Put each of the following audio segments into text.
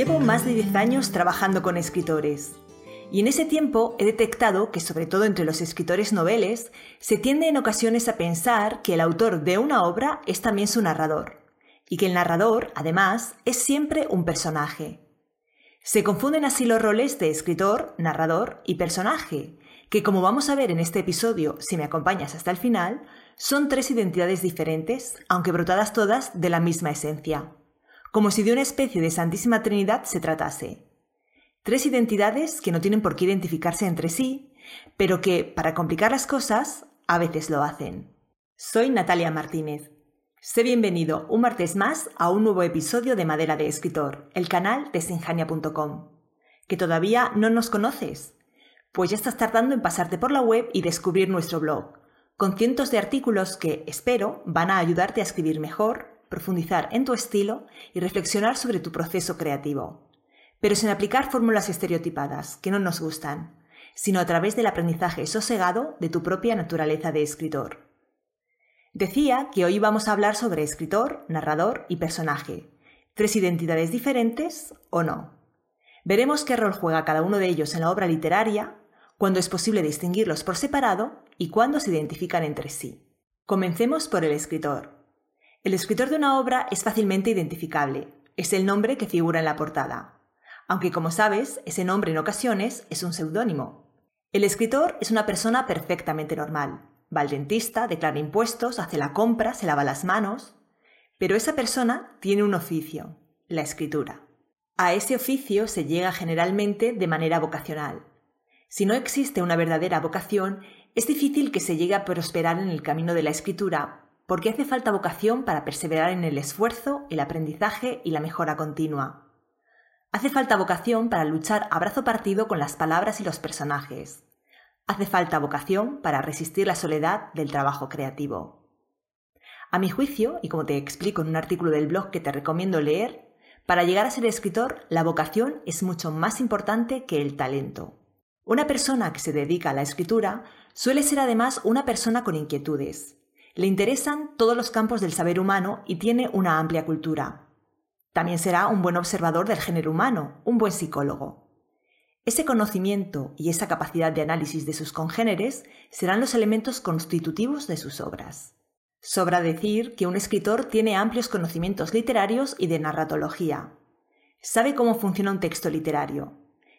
Llevo más de 10 años trabajando con escritores. Y en ese tiempo he detectado que, sobre todo entre los escritores noveles, se tiende en ocasiones a pensar que el autor de una obra es también su narrador, y que el narrador, además, es siempre un personaje. Se confunden así los roles de escritor, narrador y personaje, que como vamos a ver en este episodio, si me acompañas hasta el final, son tres identidades diferentes, aunque brotadas todas de la misma esencia como si de una especie de Santísima Trinidad se tratase. Tres identidades que no tienen por qué identificarse entre sí, pero que, para complicar las cosas, a veces lo hacen. Soy Natalia Martínez. Sé bienvenido un martes más a un nuevo episodio de Madera de Escritor, el canal de sinjania.com. ¿Que todavía no nos conoces? Pues ya estás tardando en pasarte por la web y descubrir nuestro blog, con cientos de artículos que, espero, van a ayudarte a escribir mejor, profundizar en tu estilo y reflexionar sobre tu proceso creativo. Pero sin aplicar fórmulas estereotipadas que no nos gustan, sino a través del aprendizaje sosegado de tu propia naturaleza de escritor. Decía que hoy vamos a hablar sobre escritor, narrador y personaje, tres identidades diferentes o no. Veremos qué rol juega cada uno de ellos en la obra literaria, cuándo es posible distinguirlos por separado y cuándo se identifican entre sí. Comencemos por el escritor. El escritor de una obra es fácilmente identificable, es el nombre que figura en la portada. Aunque como sabes, ese nombre en ocasiones es un seudónimo. El escritor es una persona perfectamente normal. Va al dentista, declara impuestos, hace la compra, se lava las manos. Pero esa persona tiene un oficio, la escritura. A ese oficio se llega generalmente de manera vocacional. Si no existe una verdadera vocación, es difícil que se llegue a prosperar en el camino de la escritura porque hace falta vocación para perseverar en el esfuerzo, el aprendizaje y la mejora continua. Hace falta vocación para luchar a brazo partido con las palabras y los personajes. Hace falta vocación para resistir la soledad del trabajo creativo. A mi juicio, y como te explico en un artículo del blog que te recomiendo leer, para llegar a ser escritor, la vocación es mucho más importante que el talento. Una persona que se dedica a la escritura suele ser además una persona con inquietudes, le interesan todos los campos del saber humano y tiene una amplia cultura. También será un buen observador del género humano, un buen psicólogo. Ese conocimiento y esa capacidad de análisis de sus congéneres serán los elementos constitutivos de sus obras. Sobra decir que un escritor tiene amplios conocimientos literarios y de narratología. Sabe cómo funciona un texto literario.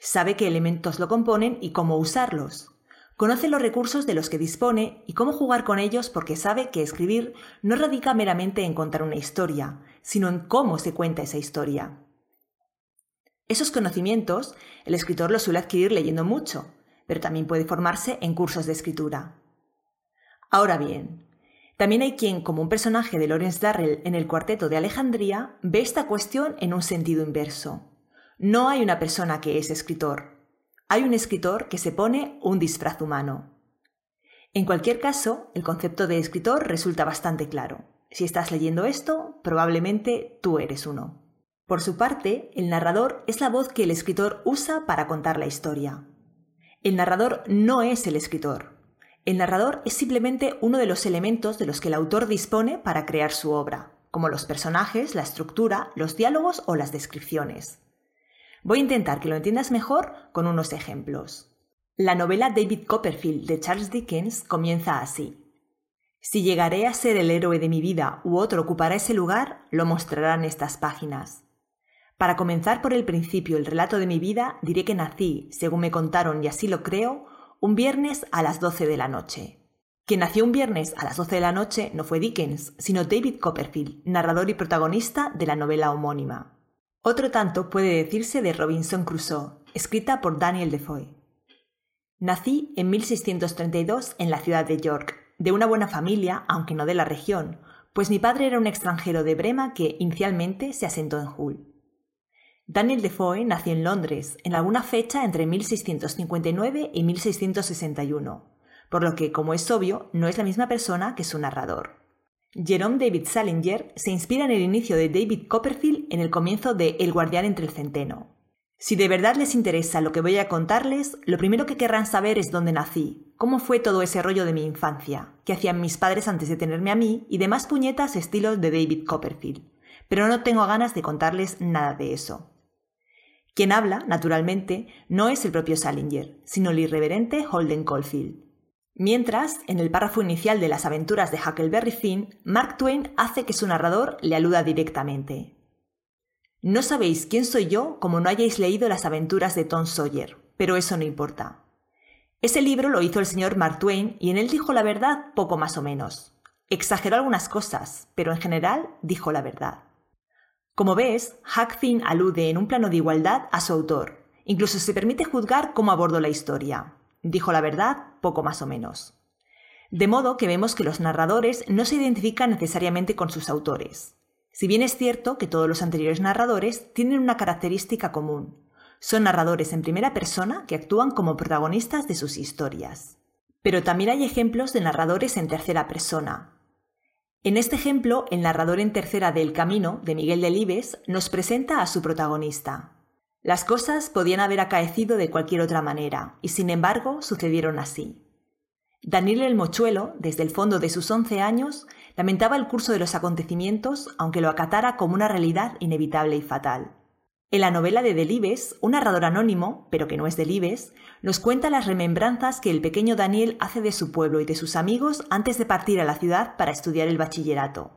Sabe qué elementos lo componen y cómo usarlos. Conoce los recursos de los que dispone y cómo jugar con ellos porque sabe que escribir no radica meramente en contar una historia, sino en cómo se cuenta esa historia. Esos conocimientos el escritor los suele adquirir leyendo mucho, pero también puede formarse en cursos de escritura. Ahora bien, también hay quien, como un personaje de Lawrence Darrell en el Cuarteto de Alejandría, ve esta cuestión en un sentido inverso. No hay una persona que es escritor, hay un escritor que se pone un disfraz humano. En cualquier caso, el concepto de escritor resulta bastante claro. Si estás leyendo esto, probablemente tú eres uno. Por su parte, el narrador es la voz que el escritor usa para contar la historia. El narrador no es el escritor. El narrador es simplemente uno de los elementos de los que el autor dispone para crear su obra, como los personajes, la estructura, los diálogos o las descripciones. Voy a intentar que lo entiendas mejor con unos ejemplos. La novela David Copperfield de Charles Dickens comienza así. Si llegaré a ser el héroe de mi vida u otro ocupará ese lugar, lo mostrarán estas páginas. Para comenzar por el principio el relato de mi vida, diré que nací, según me contaron y así lo creo, un viernes a las 12 de la noche. Quien nació un viernes a las 12 de la noche no fue Dickens, sino David Copperfield, narrador y protagonista de la novela homónima. Otro tanto puede decirse de Robinson Crusoe, escrita por Daniel Defoe. Nací en 1632 en la ciudad de York, de una buena familia, aunque no de la región, pues mi padre era un extranjero de Brema que inicialmente se asentó en Hull. Daniel Defoe nació en Londres en alguna fecha entre 1659 y 1661, por lo que, como es obvio, no es la misma persona que su narrador. Jerome David Salinger se inspira en el inicio de David Copperfield en el comienzo de El guardián entre el centeno. Si de verdad les interesa lo que voy a contarles, lo primero que querrán saber es dónde nací, cómo fue todo ese rollo de mi infancia, qué hacían mis padres antes de tenerme a mí y demás puñetas estilos de David Copperfield. Pero no tengo ganas de contarles nada de eso. Quien habla, naturalmente, no es el propio Salinger, sino el irreverente Holden Caulfield. Mientras, en el párrafo inicial de las aventuras de Huckleberry Finn, Mark Twain hace que su narrador le aluda directamente. No sabéis quién soy yo como no hayáis leído las aventuras de Tom Sawyer, pero eso no importa. Ese libro lo hizo el señor Mark Twain y en él dijo la verdad poco más o menos. Exageró algunas cosas, pero en general dijo la verdad. Como ves, Huck Finn alude en un plano de igualdad a su autor. Incluso se permite juzgar cómo abordó la historia. Dijo la verdad poco más o menos. De modo que vemos que los narradores no se identifican necesariamente con sus autores. Si bien es cierto que todos los anteriores narradores tienen una característica común, son narradores en primera persona que actúan como protagonistas de sus historias. Pero también hay ejemplos de narradores en tercera persona. En este ejemplo, el narrador en tercera de El Camino, de Miguel Delibes, nos presenta a su protagonista. Las cosas podían haber acaecido de cualquier otra manera, y sin embargo sucedieron así. Daniel el Mochuelo, desde el fondo de sus once años, lamentaba el curso de los acontecimientos, aunque lo acatara como una realidad inevitable y fatal. En la novela de Delibes, un narrador anónimo, pero que no es Delibes, nos cuenta las remembranzas que el pequeño Daniel hace de su pueblo y de sus amigos antes de partir a la ciudad para estudiar el bachillerato.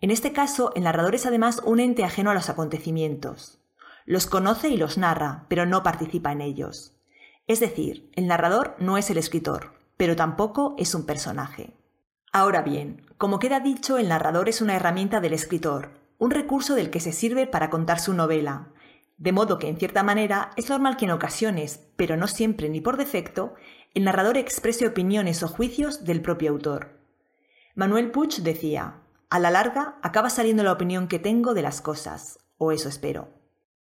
En este caso, el narrador es además un ente ajeno a los acontecimientos. Los conoce y los narra, pero no participa en ellos. Es decir, el narrador no es el escritor, pero tampoco es un personaje. Ahora bien, como queda dicho, el narrador es una herramienta del escritor, un recurso del que se sirve para contar su novela, de modo que en cierta manera es normal que en ocasiones, pero no siempre ni por defecto, el narrador exprese opiniones o juicios del propio autor. Manuel Puig decía, a la larga acaba saliendo la opinión que tengo de las cosas, o eso espero.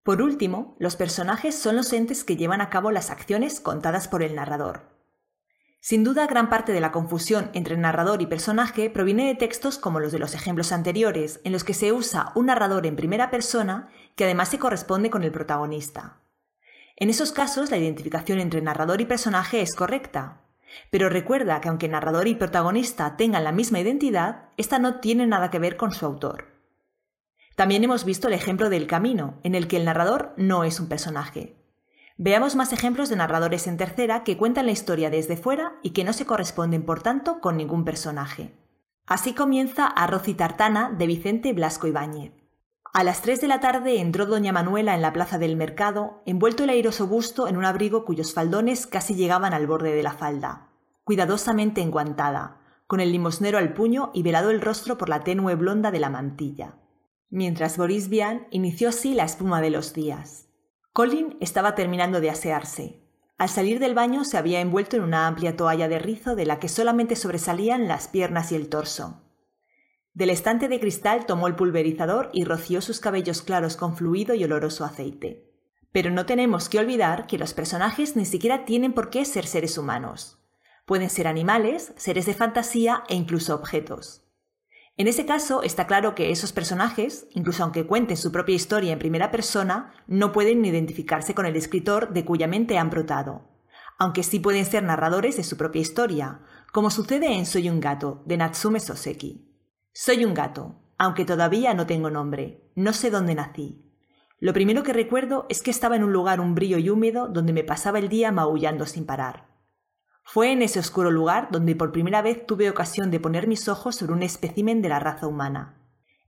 Por último, los personajes son los entes que llevan a cabo las acciones contadas por el narrador. Sin duda, gran parte de la confusión entre narrador y personaje proviene de textos como los de los ejemplos anteriores, en los que se usa un narrador en primera persona que además se corresponde con el protagonista. En esos casos, la identificación entre narrador y personaje es correcta. Pero recuerda que aunque narrador y protagonista tengan la misma identidad, esta no tiene nada que ver con su autor. También hemos visto el ejemplo del camino, en el que el narrador no es un personaje. Veamos más ejemplos de narradores en tercera que cuentan la historia desde fuera y que no se corresponden, por tanto, con ningún personaje. Así comienza Arroz y Tartana de Vicente Blasco Ibáñez. A las 3 de la tarde entró doña Manuela en la plaza del mercado, envuelto el airoso busto en un abrigo cuyos faldones casi llegaban al borde de la falda, cuidadosamente enguantada, con el limosnero al puño y velado el rostro por la tenue blonda de la mantilla. Mientras Boris Vian inició así la espuma de los días. Colin estaba terminando de asearse. Al salir del baño se había envuelto en una amplia toalla de rizo de la que solamente sobresalían las piernas y el torso. Del estante de cristal tomó el pulverizador y roció sus cabellos claros con fluido y oloroso aceite. Pero no tenemos que olvidar que los personajes ni siquiera tienen por qué ser seres humanos. Pueden ser animales, seres de fantasía e incluso objetos. En ese caso, está claro que esos personajes, incluso aunque cuenten su propia historia en primera persona, no pueden identificarse con el escritor de cuya mente han brotado, aunque sí pueden ser narradores de su propia historia, como sucede en Soy un gato, de Natsume Soseki. Soy un gato, aunque todavía no tengo nombre, no sé dónde nací. Lo primero que recuerdo es que estaba en un lugar umbrío y húmedo donde me pasaba el día maullando sin parar. Fue en ese oscuro lugar donde por primera vez tuve ocasión de poner mis ojos sobre un espécimen de la raza humana.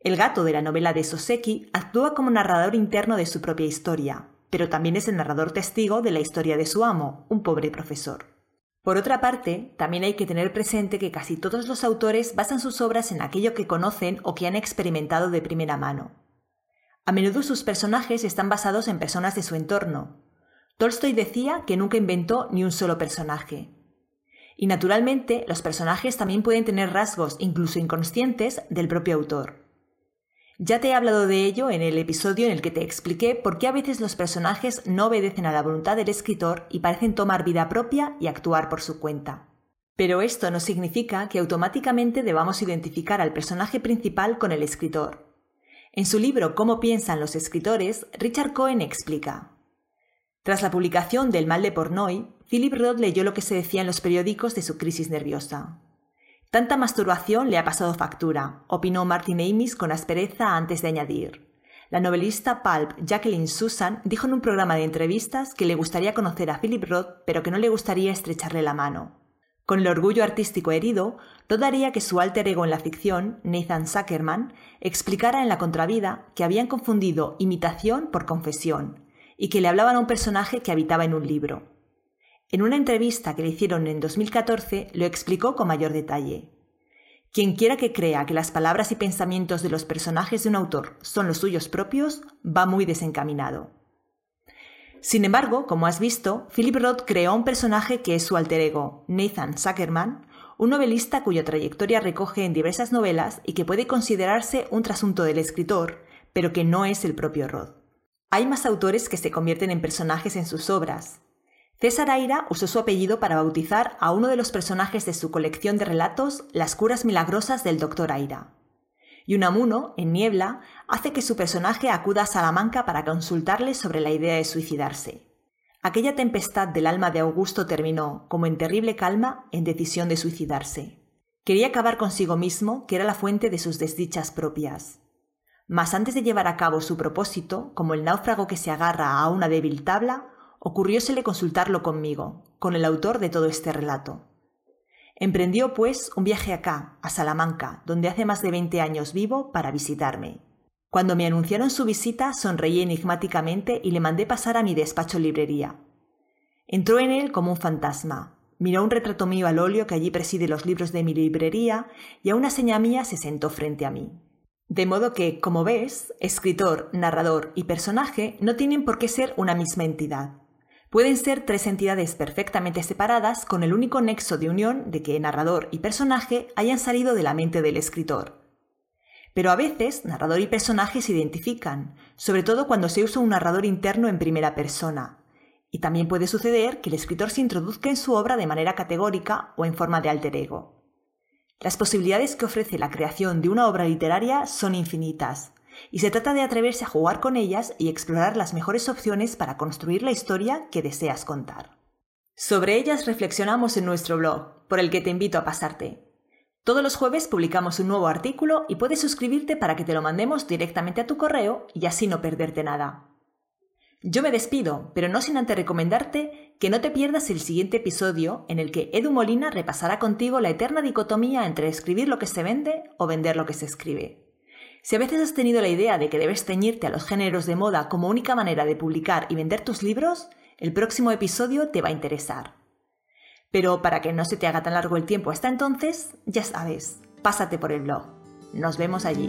El gato de la novela de Soseki actúa como narrador interno de su propia historia, pero también es el narrador testigo de la historia de su amo, un pobre profesor. Por otra parte, también hay que tener presente que casi todos los autores basan sus obras en aquello que conocen o que han experimentado de primera mano. A menudo sus personajes están basados en personas de su entorno. Tolstoy decía que nunca inventó ni un solo personaje, y naturalmente, los personajes también pueden tener rasgos, incluso inconscientes, del propio autor. Ya te he hablado de ello en el episodio en el que te expliqué por qué a veces los personajes no obedecen a la voluntad del escritor y parecen tomar vida propia y actuar por su cuenta. Pero esto no significa que automáticamente debamos identificar al personaje principal con el escritor. En su libro Cómo piensan los escritores, Richard Cohen explica. Tras la publicación del Mal de Pornoy, Philip Roth leyó lo que se decía en los periódicos de su crisis nerviosa. Tanta masturbación le ha pasado factura, opinó Martin Amis con aspereza antes de añadir. La novelista pulp Jacqueline Susan dijo en un programa de entrevistas que le gustaría conocer a Philip Roth, pero que no le gustaría estrecharle la mano. Con el orgullo artístico herido, Roth haría que su alter ego en la ficción, Nathan Zuckerman, explicara en la contravida que habían confundido imitación por confesión y que le hablaban a un personaje que habitaba en un libro. En una entrevista que le hicieron en 2014 lo explicó con mayor detalle. Quien quiera que crea que las palabras y pensamientos de los personajes de un autor son los suyos propios, va muy desencaminado. Sin embargo, como has visto, Philip Roth creó un personaje que es su alter ego, Nathan Zuckerman, un novelista cuya trayectoria recoge en diversas novelas y que puede considerarse un trasunto del escritor, pero que no es el propio Roth. Hay más autores que se convierten en personajes en sus obras, César Aira usó su apellido para bautizar a uno de los personajes de su colección de relatos Las curas milagrosas del Dr. Aira. Y Unamuno, en Niebla, hace que su personaje acuda a Salamanca para consultarle sobre la idea de suicidarse. Aquella tempestad del alma de Augusto terminó, como en terrible calma, en decisión de suicidarse. Quería acabar consigo mismo, que era la fuente de sus desdichas propias. Mas antes de llevar a cabo su propósito, como el náufrago que se agarra a una débil tabla, ocurriósele consultarlo conmigo, con el autor de todo este relato. Emprendió, pues, un viaje acá, a Salamanca, donde hace más de veinte años vivo, para visitarme. Cuando me anunciaron su visita, sonreí enigmáticamente y le mandé pasar a mi despacho librería. Entró en él como un fantasma. Miró un retrato mío al óleo que allí preside los libros de mi librería y a una seña mía se sentó frente a mí. De modo que, como ves, escritor, narrador y personaje no tienen por qué ser una misma entidad. Pueden ser tres entidades perfectamente separadas con el único nexo de unión de que narrador y personaje hayan salido de la mente del escritor. Pero a veces narrador y personaje se identifican, sobre todo cuando se usa un narrador interno en primera persona. Y también puede suceder que el escritor se introduzca en su obra de manera categórica o en forma de alter ego. Las posibilidades que ofrece la creación de una obra literaria son infinitas, y se trata de atreverse a jugar con ellas y explorar las mejores opciones para construir la historia que deseas contar. Sobre ellas reflexionamos en nuestro blog, por el que te invito a pasarte. Todos los jueves publicamos un nuevo artículo y puedes suscribirte para que te lo mandemos directamente a tu correo y así no perderte nada. Yo me despido, pero no sin antes recomendarte que no te pierdas el siguiente episodio en el que Edu Molina repasará contigo la eterna dicotomía entre escribir lo que se vende o vender lo que se escribe. Si a veces has tenido la idea de que debes teñirte a los géneros de moda como única manera de publicar y vender tus libros, el próximo episodio te va a interesar. Pero para que no se te haga tan largo el tiempo hasta entonces, ya sabes, pásate por el blog. Nos vemos allí.